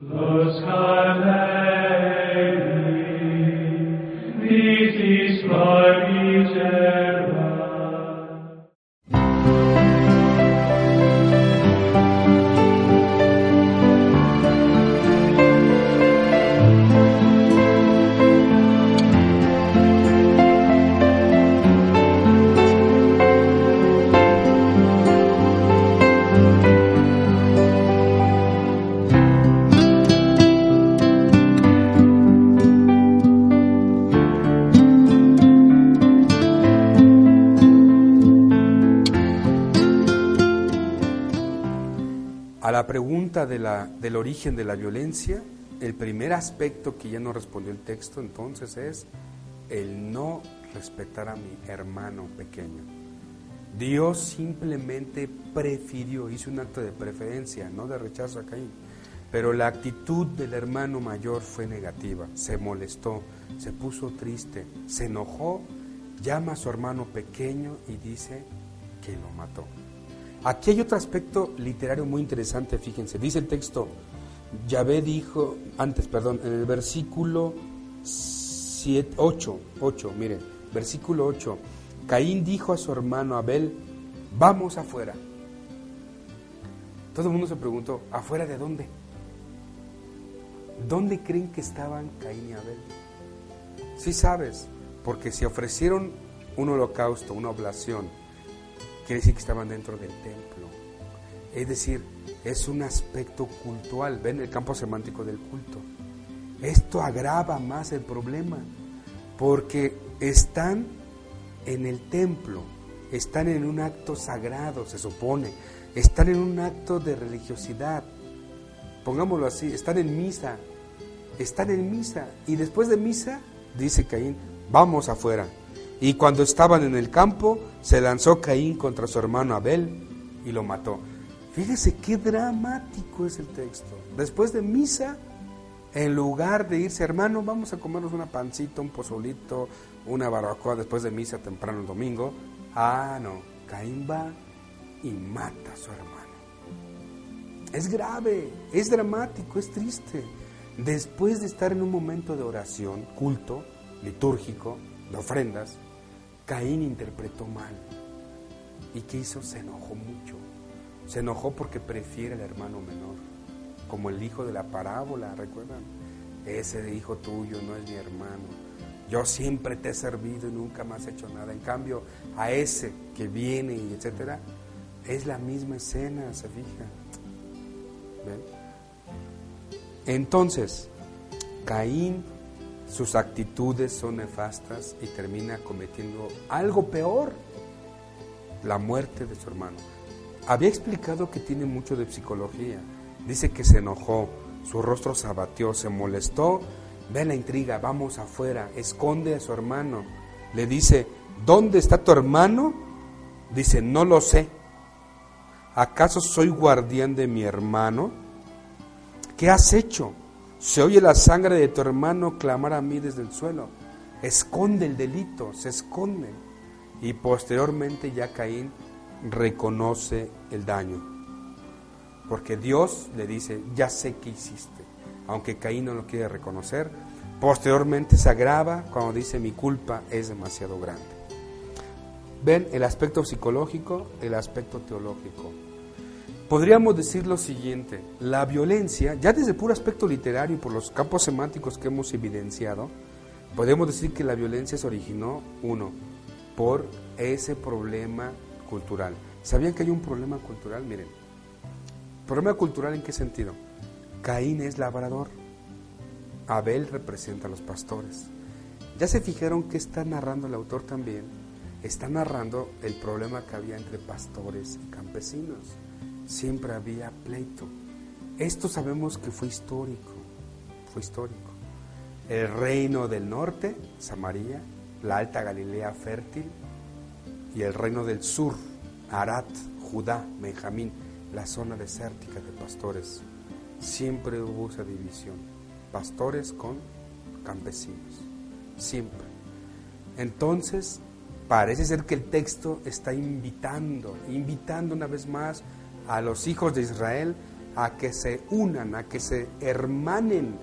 Los Galilei, de la, del origen de la violencia, el primer aspecto que ya no respondió el texto entonces es el no respetar a mi hermano pequeño. Dios simplemente prefirió, hizo un acto de preferencia, no de rechazo a Caín. Pero la actitud del hermano mayor fue negativa, se molestó, se puso triste, se enojó, llama a su hermano pequeño y dice que lo mató. Aquí hay otro aspecto literario muy interesante, fíjense. Dice el texto, Yahvé dijo, antes, perdón, en el versículo 7, 8, 8, miren, versículo 8, Caín dijo a su hermano Abel, vamos afuera. Todo el mundo se preguntó, ¿afuera de dónde? ¿Dónde creen que estaban Caín y Abel? Sí sabes, porque si ofrecieron un holocausto, una oblación, quiere decir que estaban dentro del templo. Es decir, es un aspecto cultural, ven el campo semántico del culto. Esto agrava más el problema, porque están en el templo, están en un acto sagrado, se supone, están en un acto de religiosidad, pongámoslo así, están en misa, están en misa, y después de misa, dice Caín, vamos afuera. Y cuando estaban en el campo, se lanzó Caín contra su hermano Abel y lo mató. Fíjese qué dramático es el texto. Después de misa, en lugar de irse, hermano, vamos a comernos una pancita, un pozolito, una barbacoa después de misa temprano el domingo. Ah, no, Caín va y mata a su hermano. Es grave, es dramático, es triste. Después de estar en un momento de oración, culto, litúrgico, de ofrendas, Caín interpretó mal. ¿Y qué hizo? Se enojó mucho. Se enojó porque prefiere al hermano menor, como el hijo de la parábola, ¿recuerdan? Ese hijo tuyo no es mi hermano. Yo siempre te he servido y nunca me has hecho nada. En cambio, a ese que viene y etcétera, es la misma escena, se fija. ¿Ven? Entonces, Caín sus actitudes son nefastas y termina cometiendo algo peor, la muerte de su hermano. Había explicado que tiene mucho de psicología. Dice que se enojó, su rostro se abatió, se molestó. Ve la intriga, vamos afuera, esconde a su hermano. Le dice, ¿dónde está tu hermano? Dice, no lo sé. ¿Acaso soy guardián de mi hermano? ¿Qué has hecho? Se oye la sangre de tu hermano clamar a mí desde el suelo. Esconde el delito, se esconde. Y posteriormente ya Caín reconoce el daño. Porque Dios le dice, ya sé qué hiciste. Aunque Caín no lo quiere reconocer, posteriormente se agrava cuando dice mi culpa es demasiado grande. Ven el aspecto psicológico, el aspecto teológico podríamos decir lo siguiente, la violencia, ya desde puro aspecto literario y por los campos semánticos que hemos evidenciado, podemos decir que la violencia se originó, uno, por ese problema cultural. ¿Sabían que hay un problema cultural? Miren, ¿problema cultural en qué sentido? Caín es labrador, Abel representa a los pastores. ¿Ya se fijaron que está narrando el autor también? Está narrando el problema que había entre pastores y campesinos siempre había pleito Esto sabemos que fue histórico, fue histórico. El reino del norte, Samaria, la alta Galilea fértil, y el reino del sur, Arat, Judá, Benjamín, la zona desértica de pastores. Siempre hubo esa división, pastores con campesinos, siempre. Entonces, parece ser que el texto está invitando, invitando una vez más a los hijos de Israel a que se unan, a que se hermanen,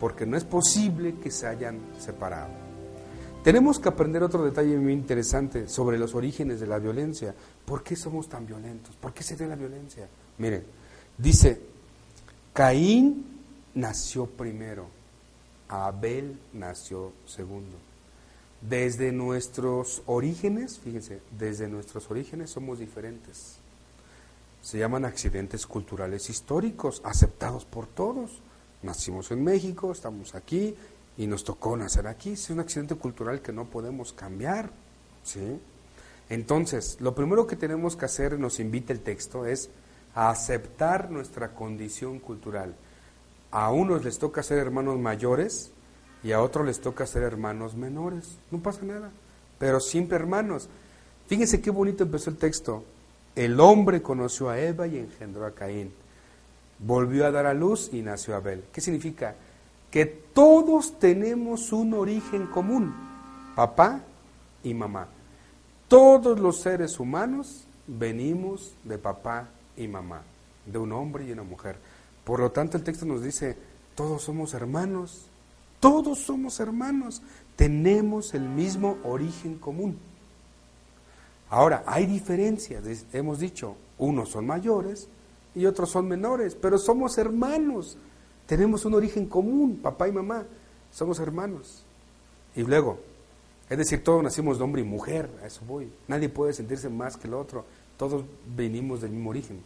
porque no es posible que se hayan separado. Tenemos que aprender otro detalle muy interesante sobre los orígenes de la violencia. ¿Por qué somos tan violentos? ¿Por qué se da la violencia? Miren, dice, Caín nació primero, Abel nació segundo. Desde nuestros orígenes, fíjense, desde nuestros orígenes somos diferentes se llaman accidentes culturales históricos, aceptados por todos. Nacimos en México, estamos aquí y nos tocó nacer aquí. Es un accidente cultural que no podemos cambiar. ¿sí? Entonces, lo primero que tenemos que hacer, nos invita el texto, es aceptar nuestra condición cultural. A unos les toca ser hermanos mayores y a otros les toca ser hermanos menores. No pasa nada, pero siempre hermanos. Fíjense qué bonito empezó el texto. El hombre conoció a Eva y engendró a Caín. Volvió a dar a luz y nació Abel. ¿Qué significa? Que todos tenemos un origen común, papá y mamá. Todos los seres humanos venimos de papá y mamá, de un hombre y una mujer. Por lo tanto, el texto nos dice, todos somos hermanos, todos somos hermanos, tenemos el mismo origen común. Ahora, hay diferencias, hemos dicho, unos son mayores y otros son menores, pero somos hermanos, tenemos un origen común, papá y mamá, somos hermanos. Y luego, es decir, todos nacimos de hombre y mujer, a eso voy, nadie puede sentirse más que el otro, todos venimos del mismo origen.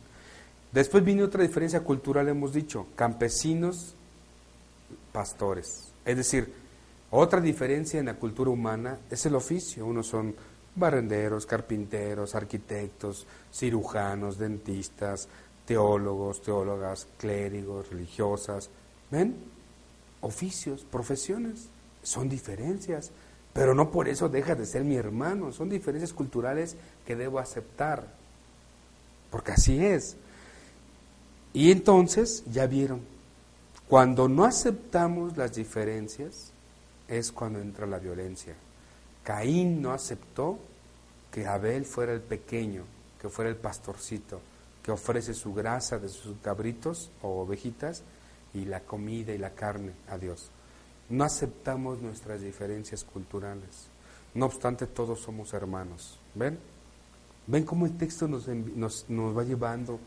Después viene otra diferencia cultural, hemos dicho, campesinos, pastores. Es decir, otra diferencia en la cultura humana es el oficio, unos son barrenderos, carpinteros, arquitectos, cirujanos, dentistas, teólogos, teólogas, clérigos, religiosas. ¿Ven? Oficios, profesiones, son diferencias, pero no por eso deja de ser mi hermano, son diferencias culturales que debo aceptar, porque así es. Y entonces, ya vieron, cuando no aceptamos las diferencias es cuando entra la violencia. Caín no aceptó que Abel fuera el pequeño, que fuera el pastorcito, que ofrece su grasa de sus cabritos o ovejitas y la comida y la carne a Dios. No aceptamos nuestras diferencias culturales. No obstante, todos somos hermanos. ¿Ven? ¿Ven cómo el texto nos, nos, nos va llevando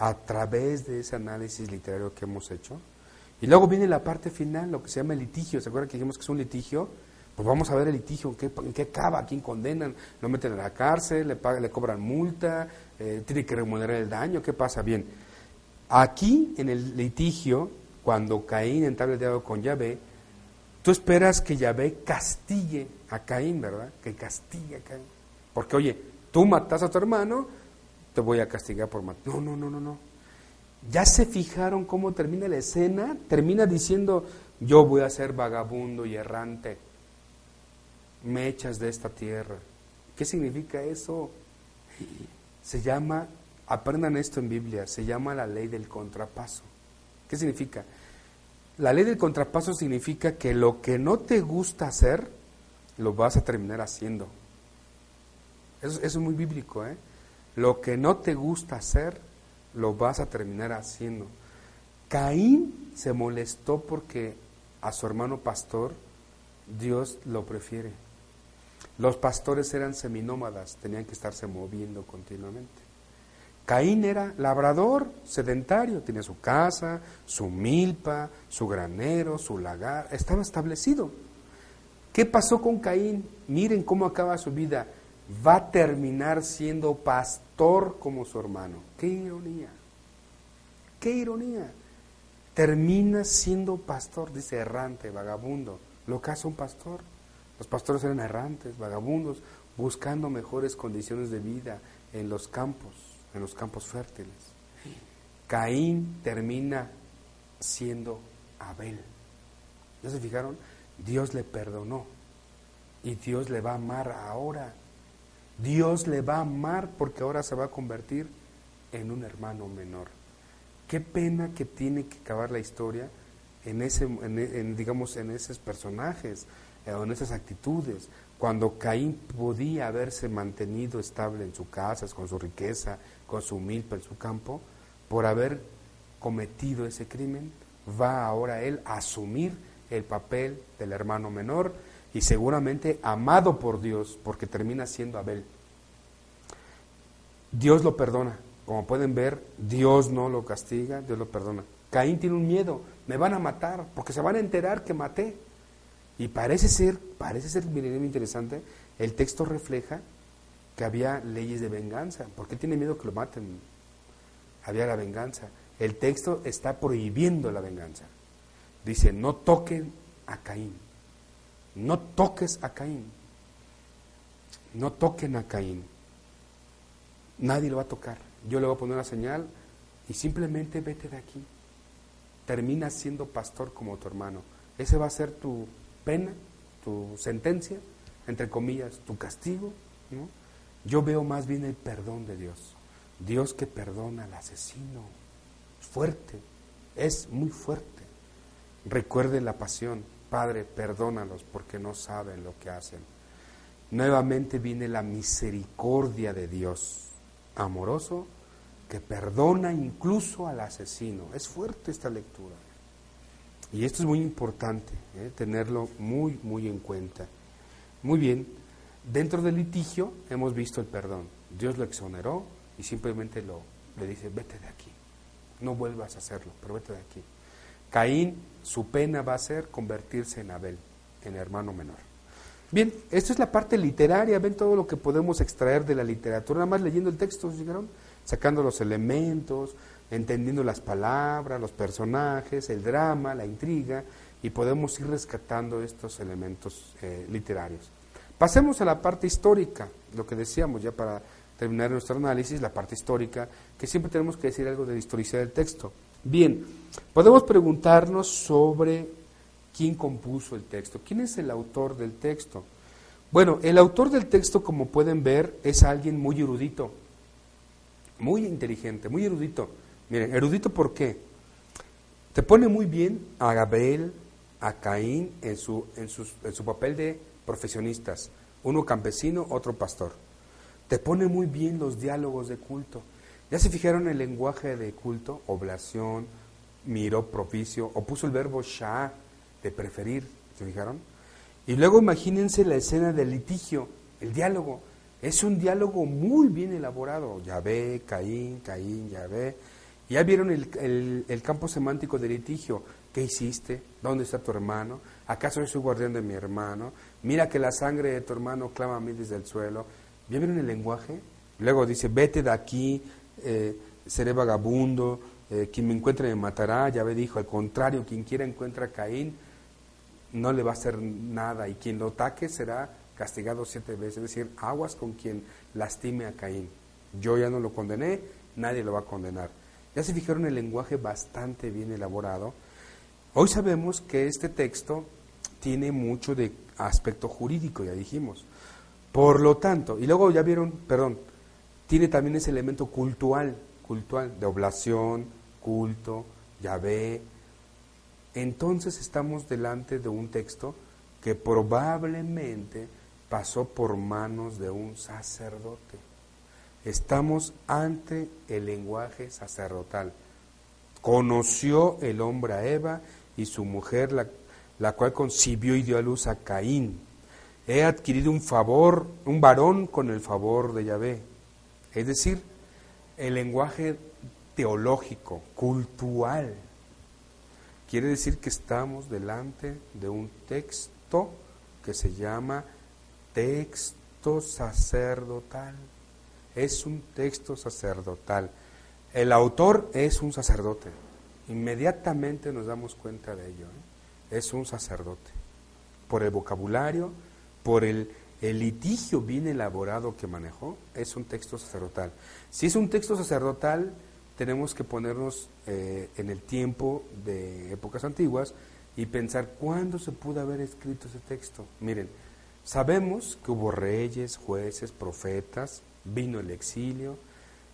a través de ese análisis literario que hemos hecho? Y luego viene la parte final, lo que se llama litigio. ¿Se acuerdan que dijimos que es un litigio? Pues vamos a ver el litigio, ¿en qué, en qué acaba? ¿A quién condenan? ¿Lo meten a la cárcel? ¿Le, pagan, le cobran multa? Eh, ¿Tiene que remunerar el daño? ¿Qué pasa? Bien, aquí en el litigio, cuando Caín entabla el diálogo con Yahvé, tú esperas que Yahvé castigue a Caín, ¿verdad? Que castigue a Caín. Porque, oye, tú matas a tu hermano, te voy a castigar por matar. No, no, no, no, no. ¿Ya se fijaron cómo termina la escena? Termina diciendo, yo voy a ser vagabundo y errante me echas de esta tierra. ¿Qué significa eso? Se llama, aprendan esto en Biblia, se llama la ley del contrapaso. ¿Qué significa? La ley del contrapaso significa que lo que no te gusta hacer, lo vas a terminar haciendo. Eso, eso es muy bíblico, ¿eh? Lo que no te gusta hacer, lo vas a terminar haciendo. Caín se molestó porque a su hermano pastor Dios lo prefiere. Los pastores eran seminómadas, tenían que estarse moviendo continuamente. Caín era labrador, sedentario, tenía su casa, su milpa, su granero, su lagar, estaba establecido. ¿Qué pasó con Caín? Miren cómo acaba su vida. Va a terminar siendo pastor como su hermano. Qué ironía. Qué ironía. Termina siendo pastor, dice errante, vagabundo. Lo que hace un pastor. Los pastores eran errantes, vagabundos, buscando mejores condiciones de vida en los campos, en los campos fértiles. Caín termina siendo Abel. ¿Ya se fijaron? Dios le perdonó y Dios le va a amar ahora. Dios le va a amar porque ahora se va a convertir en un hermano menor. Qué pena que tiene que acabar la historia en ese, en, digamos, en esos personajes, en esas actitudes. Cuando Caín podía haberse mantenido estable en su casa, con su riqueza, con su milpa en su campo, por haber cometido ese crimen, va ahora él a asumir el papel del hermano menor y seguramente amado por Dios, porque termina siendo Abel. Dios lo perdona. Como pueden ver, Dios no lo castiga, Dios lo perdona. Caín tiene un miedo, me van a matar, porque se van a enterar que maté. Y parece ser, parece ser, muy interesante, el texto refleja que había leyes de venganza. ¿Por qué tiene miedo que lo maten? Había la venganza. El texto está prohibiendo la venganza. Dice, no toquen a Caín. No toques a Caín. No toquen a Caín. Nadie lo va a tocar. Yo le voy a poner una señal y simplemente vete de aquí. Termina siendo pastor como tu hermano. Ese va a ser tu pena, tu sentencia, entre comillas, tu castigo. Yo veo más bien el perdón de Dios. Dios que perdona al asesino. Fuerte, es muy fuerte. Recuerde la pasión. Padre, perdónalos porque no saben lo que hacen. Nuevamente viene la misericordia de Dios, amoroso, que perdona incluso al asesino. Es fuerte esta lectura. Y esto es muy importante, ¿eh? tenerlo muy, muy en cuenta. Muy bien, dentro del litigio hemos visto el perdón. Dios lo exoneró y simplemente lo, le dice, vete de aquí, no vuelvas a hacerlo, pero vete de aquí. Caín, su pena va a ser convertirse en Abel, en hermano menor. Bien, esto es la parte literaria, ven todo lo que podemos extraer de la literatura, nada más leyendo el texto, ¿llegaron? Sacando los elementos, entendiendo las palabras, los personajes, el drama, la intriga, y podemos ir rescatando estos elementos eh, literarios. Pasemos a la parte histórica, lo que decíamos ya para terminar nuestro análisis, la parte histórica, que siempre tenemos que decir algo de la historicidad del texto. Bien, podemos preguntarnos sobre quién compuso el texto, quién es el autor del texto. Bueno, el autor del texto, como pueden ver, es alguien muy erudito, muy inteligente, muy erudito. Miren, erudito ¿por qué? Te pone muy bien a Gabriel, a Caín en su, en, en su papel de profesionistas, uno campesino, otro pastor. Te pone muy bien los diálogos de culto. ¿Ya se fijaron el lenguaje de culto? Oblación, miró propicio, o puso el verbo sha, de preferir, ¿se fijaron? Y luego imagínense la escena del litigio, el diálogo. Es un diálogo muy bien elaborado. Yahvé, Caín, Caín, Yahvé. Ya vieron el, el, campo semántico del litigio. ¿Qué hiciste? ¿Dónde está tu hermano? ¿Acaso es su guardián de mi hermano? Mira que la sangre de tu hermano clama a mí desde el suelo. ¿Ya vieron el lenguaje? Luego dice, vete de aquí, eh, seré vagabundo, eh, quien me encuentre me matará. Ya ve dijo, al contrario, quien quiera encuentra a Caín, no le va a hacer nada, y quien lo ataque será castigado siete veces. Es decir, aguas con quien lastime a Caín. Yo ya no lo condené, nadie lo va a condenar. Ya se fijaron el lenguaje bastante bien elaborado. Hoy sabemos que este texto tiene mucho de aspecto jurídico, ya dijimos. Por lo tanto, y luego ya vieron, perdón, tiene también ese elemento cultural, cultural, de oblación, culto, Yahvé. Entonces estamos delante de un texto que probablemente pasó por manos de un sacerdote. Estamos ante el lenguaje sacerdotal. Conoció el hombre a Eva y su mujer, la, la cual concibió y dio a luz a Caín. He adquirido un favor, un varón con el favor de Yahvé. Es decir, el lenguaje teológico, cultural. Quiere decir que estamos delante de un texto que se llama texto sacerdotal. Es un texto sacerdotal. El autor es un sacerdote. Inmediatamente nos damos cuenta de ello. ¿eh? Es un sacerdote. Por el vocabulario, por el litigio bien elaborado que manejó es un texto sacerdotal. Si es un texto sacerdotal, tenemos que ponernos eh, en el tiempo de épocas antiguas y pensar cuándo se pudo haber escrito ese texto. Miren, sabemos que hubo reyes, jueces, profetas, vino el exilio.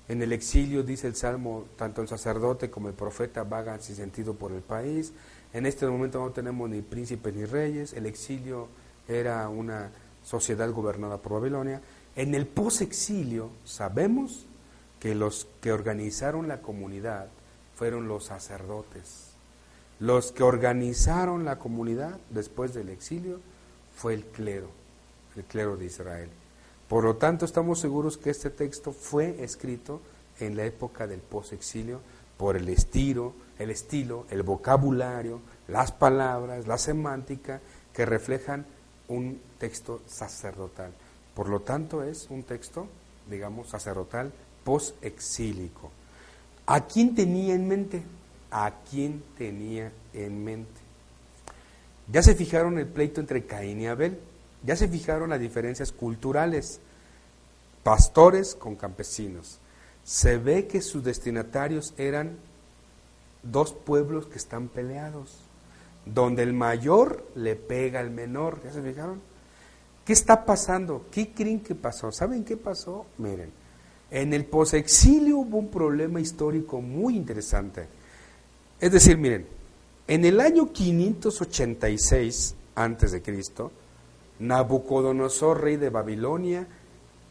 En el exilio, dice el Salmo, tanto el sacerdote como el profeta vagan sin sentido por el país. En este momento no tenemos ni príncipes ni reyes. El exilio era una sociedad gobernada por Babilonia. En el posexilio sabemos que los que organizaron la comunidad fueron los sacerdotes. Los que organizaron la comunidad después del exilio fue el clero, el clero de Israel. Por lo tanto, estamos seguros que este texto fue escrito en la época del posexilio por el estilo, el estilo, el vocabulario, las palabras, la semántica que reflejan un texto sacerdotal. Por lo tanto, es un texto, digamos, sacerdotal post-exílico. ¿A quién tenía en mente? ¿A quién tenía en mente? Ya se fijaron el pleito entre Caín y Abel, ya se fijaron las diferencias culturales, pastores con campesinos. Se ve que sus destinatarios eran dos pueblos que están peleados, donde el mayor le pega al menor, ¿ya se fijaron? ¿Qué está pasando? ¿Qué creen que pasó? ¿Saben qué pasó? Miren, en el posexilio hubo un problema histórico muy interesante. Es decir, miren, en el año 586 antes de Cristo, Nabucodonosor, rey de Babilonia,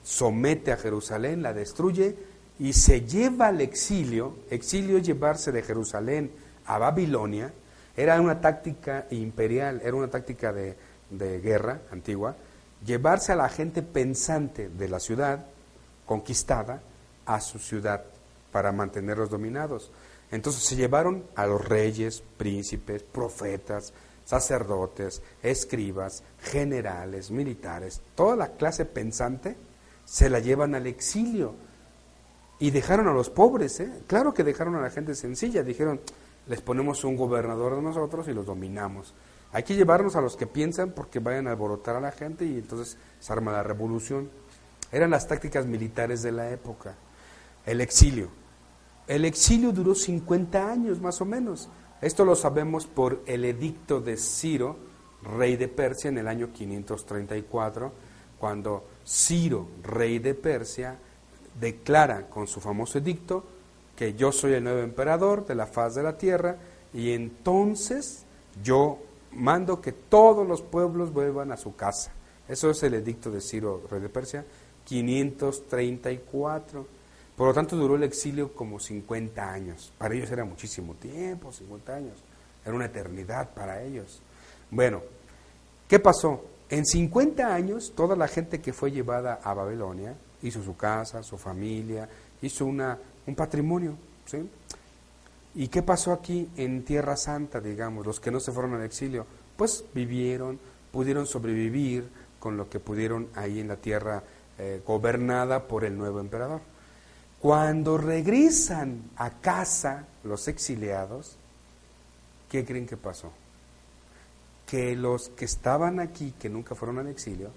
somete a Jerusalén, la destruye y se lleva al exilio. Exilio es llevarse de Jerusalén a Babilonia. Era una táctica imperial, era una táctica de, de guerra antigua. Llevarse a la gente pensante de la ciudad conquistada a su ciudad para mantenerlos dominados. Entonces se llevaron a los reyes, príncipes, profetas, sacerdotes, escribas, generales, militares, toda la clase pensante se la llevan al exilio y dejaron a los pobres, ¿eh? claro que dejaron a la gente sencilla, dijeron, les ponemos un gobernador de nosotros y los dominamos. Hay que llevarnos a los que piensan porque vayan a alborotar a la gente y entonces se arma la revolución. Eran las tácticas militares de la época. El exilio. El exilio duró 50 años más o menos. Esto lo sabemos por el edicto de Ciro, rey de Persia, en el año 534, cuando Ciro, rey de Persia, declara con su famoso edicto que yo soy el nuevo emperador de la faz de la tierra y entonces yo mando que todos los pueblos vuelvan a su casa. Eso es el edicto de Ciro, rey de Persia, 534. Por lo tanto, duró el exilio como 50 años. Para ellos era muchísimo tiempo, 50 años. Era una eternidad para ellos. Bueno, ¿qué pasó? En 50 años, toda la gente que fue llevada a Babilonia hizo su casa, su familia, hizo una, un patrimonio. ¿sí? ¿Y qué pasó aquí en Tierra Santa, digamos, los que no se fueron al exilio? Pues vivieron, pudieron sobrevivir con lo que pudieron ahí en la tierra eh, gobernada por el nuevo emperador. Cuando regresan a casa los exiliados, ¿qué creen que pasó? Que los que estaban aquí, que nunca fueron al exilio,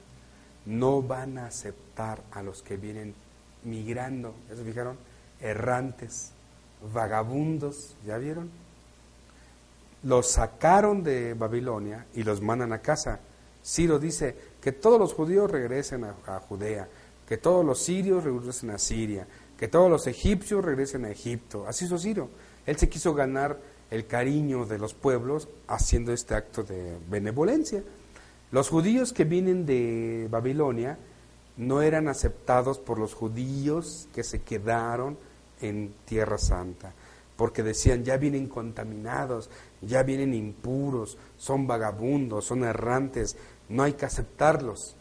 no van a aceptar a los que vienen migrando, ¿ya se fijaron? Errantes, vagabundos, ¿ya vieron? Los sacaron de Babilonia y los mandan a casa. Ciro dice que todos los judíos regresen a, Judea, que todos los sirios regresen a Siria, que todos los egipcios regresen a Egipto. Así hizo Ciro. Él se quiso ganar el cariño de los pueblos haciendo este acto de benevolencia. Los judíos que vienen de Babilonia no eran aceptados por los judíos que se quedaron en Tierra Santa, porque decían, ya vienen contaminados, ya vienen impuros, son vagabundos, son errantes, no hay que aceptarlos.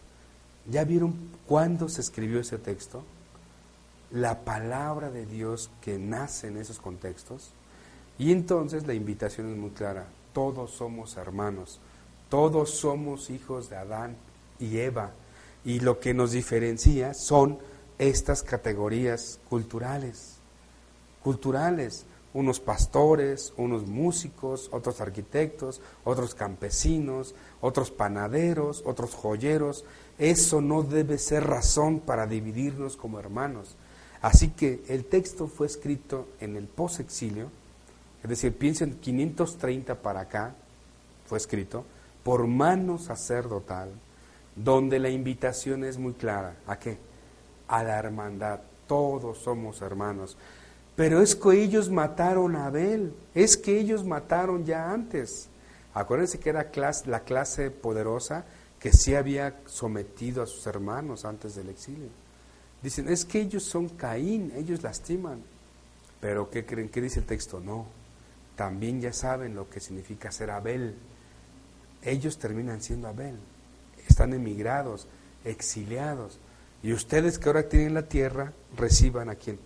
¿Ya vieron cuándo se escribió ese texto? La palabra de Dios que nace en esos contextos. Y entonces la invitación es muy clara. Todos somos hermanos. Todos somos hijos de Adán y Eva. Y lo que nos diferencia son estas categorías culturales. Culturales unos pastores, unos músicos, otros arquitectos, otros campesinos, otros panaderos, otros joyeros. Eso no debe ser razón para dividirnos como hermanos. Así que el texto fue escrito en el posexilio, es decir, piensen 530 para acá, fue escrito por mano sacerdotal, donde la invitación es muy clara. ¿A qué? A la hermandad. Todos somos hermanos. Pero es que ellos mataron a Abel, es que ellos mataron ya antes. Acuérdense que era la clase poderosa que sí había sometido a sus hermanos antes del exilio. Dicen, es que ellos son Caín, ellos lastiman. Pero ¿qué creen? ¿Qué dice el texto? No, también ya saben lo que significa ser Abel. Ellos terminan siendo Abel, están emigrados, exiliados. Y ustedes que ahora tienen la tierra, reciban a quién?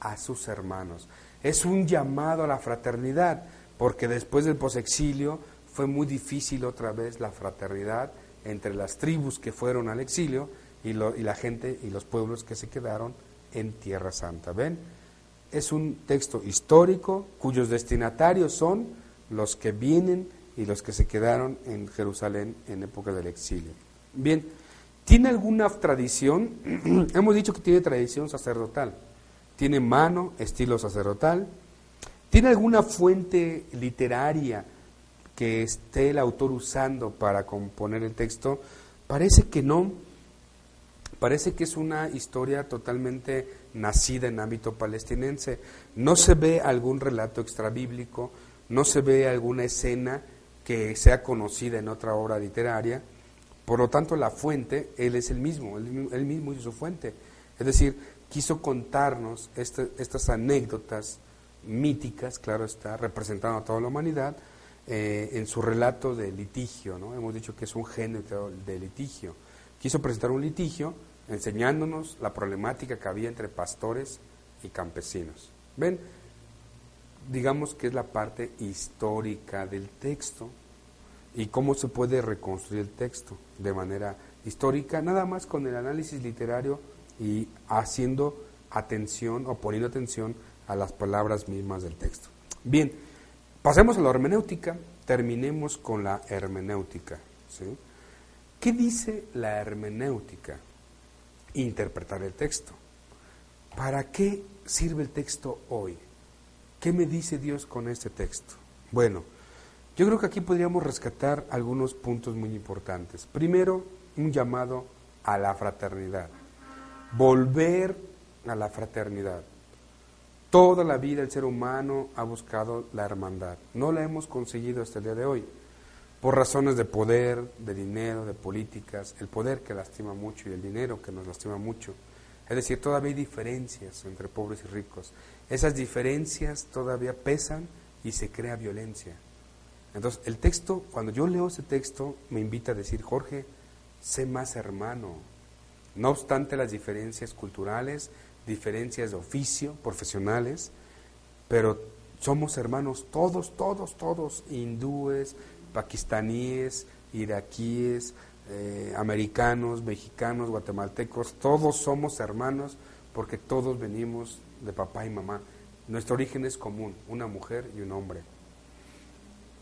A sus hermanos. Es un llamado a la fraternidad, porque después del posexilio fue muy difícil otra vez la fraternidad entre las tribus que fueron al exilio y, y, la gente y los pueblos que se quedaron en Tierra Santa. ¿Ven? Es un texto histórico cuyos destinatarios son los que vienen y los que se quedaron en Jerusalén en época del exilio. Bien, ¿tiene alguna tradición? Hemos dicho que tiene tradición sacerdotal. Tiene mano, estilo sacerdotal. ¿Tiene alguna fuente literaria que esté el autor usando para componer el texto? Parece que no. Parece que es una historia totalmente nacida en ámbito palestinense. No se ve algún relato extrabíblico, no se ve alguna escena que sea conocida en otra obra literaria. Por lo tanto, la fuente, él es el mismo, él, mismo hizo su fuente. Es decir, quiso contarnos este, estas anécdotas míticas, claro está, representando a toda la humanidad, eh, en su relato de litigio, ¿no? Hemos dicho que es un género de litigio. Quiso presentar un litigio enseñándonos la problemática que había entre pastores y campesinos. ¿Ven? Digamos que es la parte histórica del texto y cómo se puede reconstruir el texto de manera histórica, nada más con el análisis literario y haciendo atención o poniendo atención a las palabras mismas del texto. Bien, Pasemos a la hermenéutica, terminemos con la hermenéutica. ¿Qué dice la hermenéutica? Interpretar el texto. ¿Para qué sirve el texto hoy? ¿Qué me dice Dios con este texto? Bueno, yo creo que aquí podríamos rescatar algunos puntos muy importantes. Primero, un llamado a la fraternidad. Volver a la fraternidad. Toda la vida el ser humano ha buscado la hermandad. No la hemos conseguido hasta el día de hoy. Por razones de poder, de dinero, de políticas, el poder que lastima mucho y el dinero que nos lastima mucho. Es decir, todavía hay diferencias entre pobres y ricos. Esas diferencias todavía pesan y se crea violencia. Entonces, el texto, cuando yo leo ese texto, me invita a decir, Jorge, sé más hermano. No obstante las diferencias culturales, diferencias de oficio, profesionales, pero somos hermanos todos, todos, todos, hindúes, pakistaníes, iraquíes, eh, americanos, mexicanos, guatemaltecos, todos somos hermanos porque todos venimos de papá y mamá. Nuestro origen es común, una mujer y un hombre.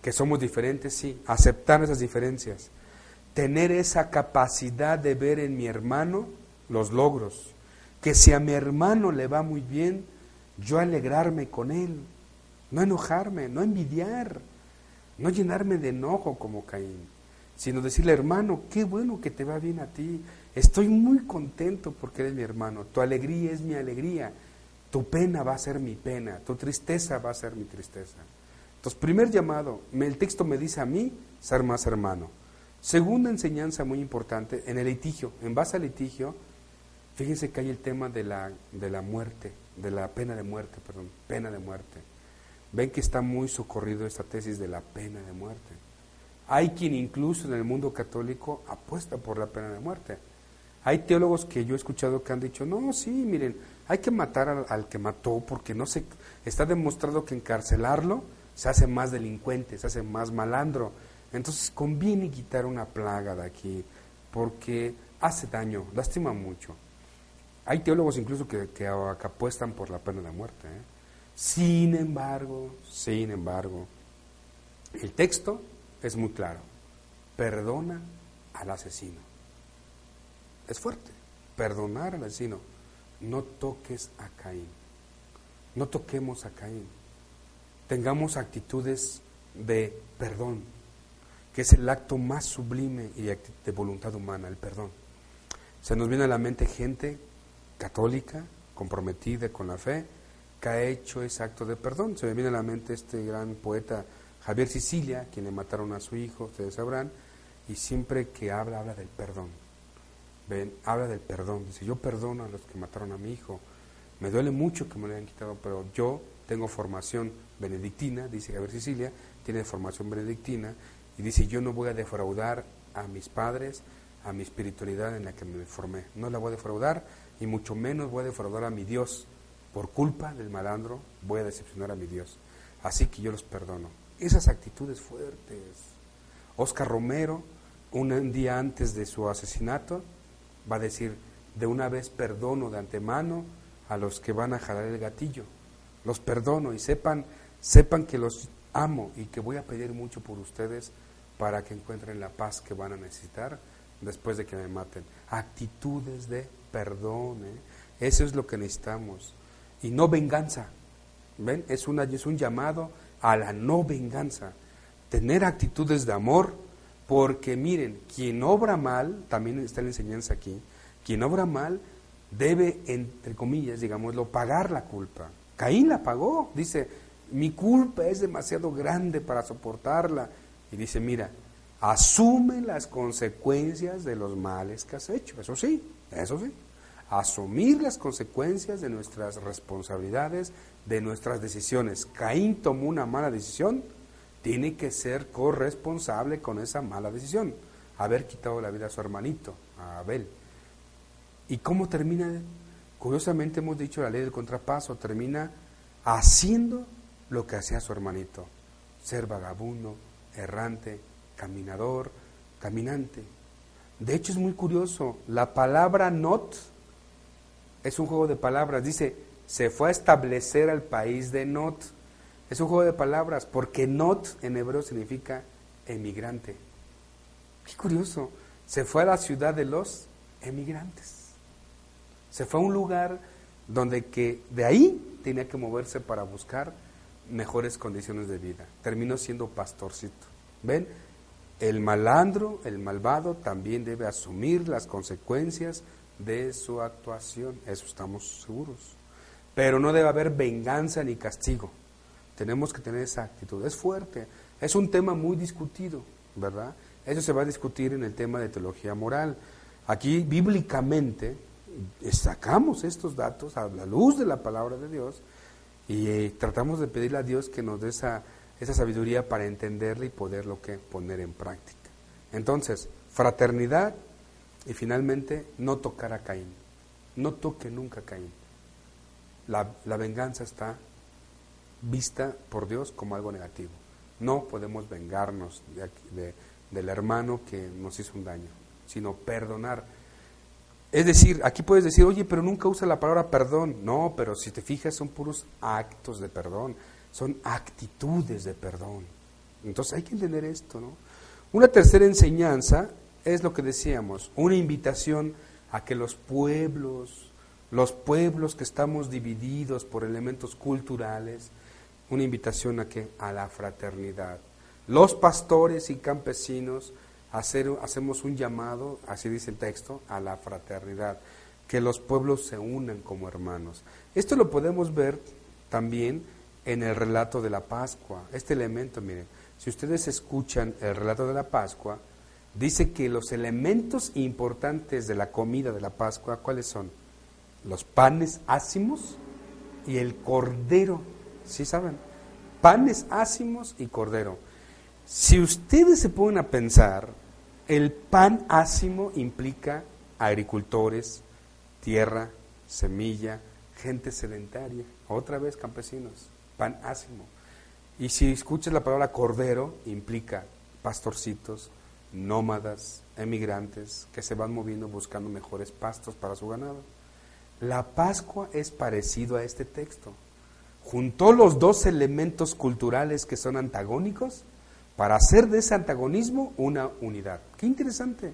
Que somos diferentes, sí, aceptar esas diferencias. Tener esa capacidad de ver en mi hermano los logros, que si a mi hermano le va muy bien, yo alegrarme con él, no enojarme, no envidiar, no llenarme de enojo como Caín, sino decirle, hermano, qué bueno que te va bien a ti, estoy muy contento porque eres mi hermano, tu alegría es mi alegría, tu pena va a ser mi pena, tu tristeza va a ser mi tristeza. Entonces, primer llamado, el texto me dice a mí ser más hermano. Segunda enseñanza muy importante, en el litigio, en base al litigio, Fíjense que hay el tema de la, de la muerte, de la pena de muerte, perdón, pena de muerte. Ven que está muy socorrido esta tesis de la pena de muerte. Hay quien incluso en el mundo católico apuesta por la pena de muerte. Hay teólogos que yo he escuchado que han dicho, no, sí, miren, hay que matar al, que mató porque no se, está demostrado que encarcelarlo se hace más delincuente, se hace más malandro. Entonces conviene quitar una plaga de aquí porque hace daño, lastima mucho. Hay teólogos incluso que, que, apuestan por la pena de muerte. ¿eh? Sin embargo, sin embargo, el texto es muy claro. Perdona al asesino. Es fuerte. Perdonar al asesino. no toques a Caín. No toquemos a Caín. Tengamos actitudes de perdón, que es el acto más sublime y de voluntad humana, el perdón. Se nos viene a la mente gente católica, comprometida con la fe, que ha hecho ese acto de perdón. Se me viene a la mente este gran poeta Javier Sicilia, quien le mataron a su hijo, ustedes sabrán, y siempre que habla, habla del perdón. Ven, habla del perdón. Dice, yo perdono a los que mataron a mi hijo. Me duele mucho que me lo hayan quitado, pero yo tengo formación benedictina, dice Javier Sicilia, tiene formación benedictina, y dice, yo no voy a defraudar a mis padres, a mi espiritualidad en la que me formé. No la voy a defraudar, y mucho menos voy a defraudar a mi Dios. Por culpa del malandro voy a decepcionar a mi Dios. Así que yo los perdono. Esas actitudes fuertes. Oscar Romero, un día antes de su asesinato, va a decir, de una vez perdono de antemano a los que van a jalar el gatillo. Los perdono y sepan, sepan que los amo y que voy a pedir mucho por ustedes para que encuentren la paz que van a necesitar después de que me maten. Actitudes de perdón, ¿eh? eso es lo que necesitamos. Y no venganza. ¿Ven? Es, una, es un llamado a la no venganza. Tener actitudes de amor, porque miren, quien obra mal, también está la enseñanza aquí, quien obra mal debe, entre comillas, digámoslo, pagar la culpa. Caín la pagó, dice, mi culpa es demasiado grande para soportarla. Y dice, mira, asume las consecuencias de los males que has hecho. Eso sí, eso sí. Asumir las consecuencias de nuestras responsabilidades, de nuestras decisiones. Caín tomó una mala decisión, tiene que ser corresponsable con esa mala decisión, haber quitado la vida a su hermanito, a Abel. ¿Y cómo termina? Curiosamente hemos dicho la ley del contrapaso, termina haciendo lo que hacía su hermanito, ser vagabundo, errante, caminador, caminante. De hecho es muy curioso, la palabra not es un juego de palabras, dice, se fue a establecer al país de not es un juego de palabras, porque not en hebreo significa emigrante. Qué curioso. Se fue a la ciudad de los emigrantes. Se fue a un lugar donde que de ahí tenía que moverse para buscar mejores condiciones de vida. Terminó siendo pastorcito. ¿Ven? El malandro, el malvado, también debe asumir las consecuencias de su actuación. Eso estamos seguros. Pero no debe haber venganza ni castigo. Tenemos que tener esa actitud. Es fuerte. Es un tema muy discutido, ¿verdad? Eso se va a discutir en el tema de teología moral. Aquí, bíblicamente, sacamos estos datos a la luz de la palabra de Dios y eh, tratamos de pedirle a Dios que nos dé esa, esa sabiduría para entenderla y poderlo que poner en práctica. Entonces, fraternidad y finalmente no tocar a Caín. No toque nunca a Caín. La, la venganza está vista por Dios como algo negativo. No podemos vengarnos de, del hermano que nos hizo un daño, sino perdonar. Es decir, aquí puedes decir, oye, pero nunca usa la palabra perdón. No, pero si te fijas, son puros actos de perdón, son actitudes de perdón. Entonces hay que entender esto, ¿no? Una tercera enseñanza es lo que decíamos, una invitación a que los pueblos, los pueblos que estamos divididos por elementos culturales, una invitación a que a la fraternidad. Los pastores y campesinos hacemos un llamado, así dice el texto, a la fraternidad, que los pueblos se unan como hermanos. Esto lo podemos ver también en el relato de la Pascua. Este elemento, miren, si ustedes escuchan el relato de la Pascua, dice que los elementos importantes de la comida de la Pascua, ¿cuáles son? Los panes ácimos y el cordero ¿Sí saben? Panes ácimos y cordero. Si ustedes se ponen a pensar, el pan ácimo implica agricultores, tierra, semilla, gente sedentaria, otra vez campesinos, pan ácimo. Y si escuchas la palabra cordero, implica pastorcitos, nómadas, emigrantes que se van moviendo buscando mejores pastos para su ganado. La Pascua es parecido a este texto juntó los dos elementos culturales que son antagónicos para hacer de ese antagonismo una unidad. Qué interesante.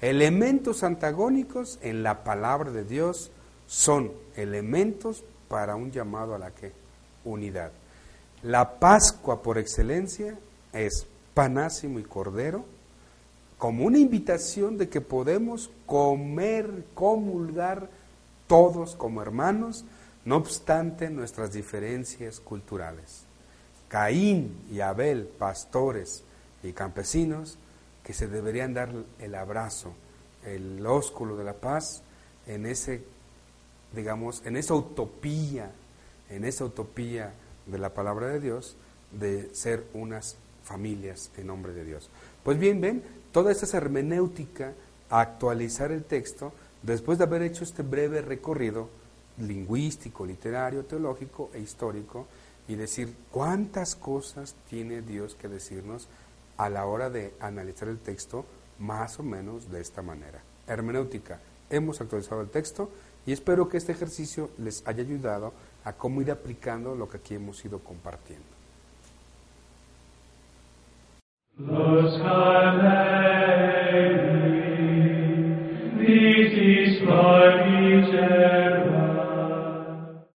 Elementos antagónicos en la palabra de Dios son elementos para un llamado a la que unidad. La Pascua por excelencia es panásimo y cordero como una invitación de que podemos comer, comulgar todos como hermanos, no obstante nuestras diferencias culturales. Caín y Abel, pastores y campesinos, que se deberían dar el abrazo, el ósculo de la paz en ese, digamos, en esa utopía, en esa utopía de la palabra de Dios, de ser unas familias en nombre de Dios. Pues bien, ven, toda esta hermenéutica a actualizar el texto después de haber hecho este breve recorrido lingüístico, literario, teológico e histórico y decir cuántas cosas tiene Dios que decirnos a la hora de analizar el texto más o menos de esta manera. Hermenéutica, hemos actualizado el texto y espero que este ejercicio les haya ayudado a cómo ir aplicando lo que aquí hemos ido compartiendo. The sky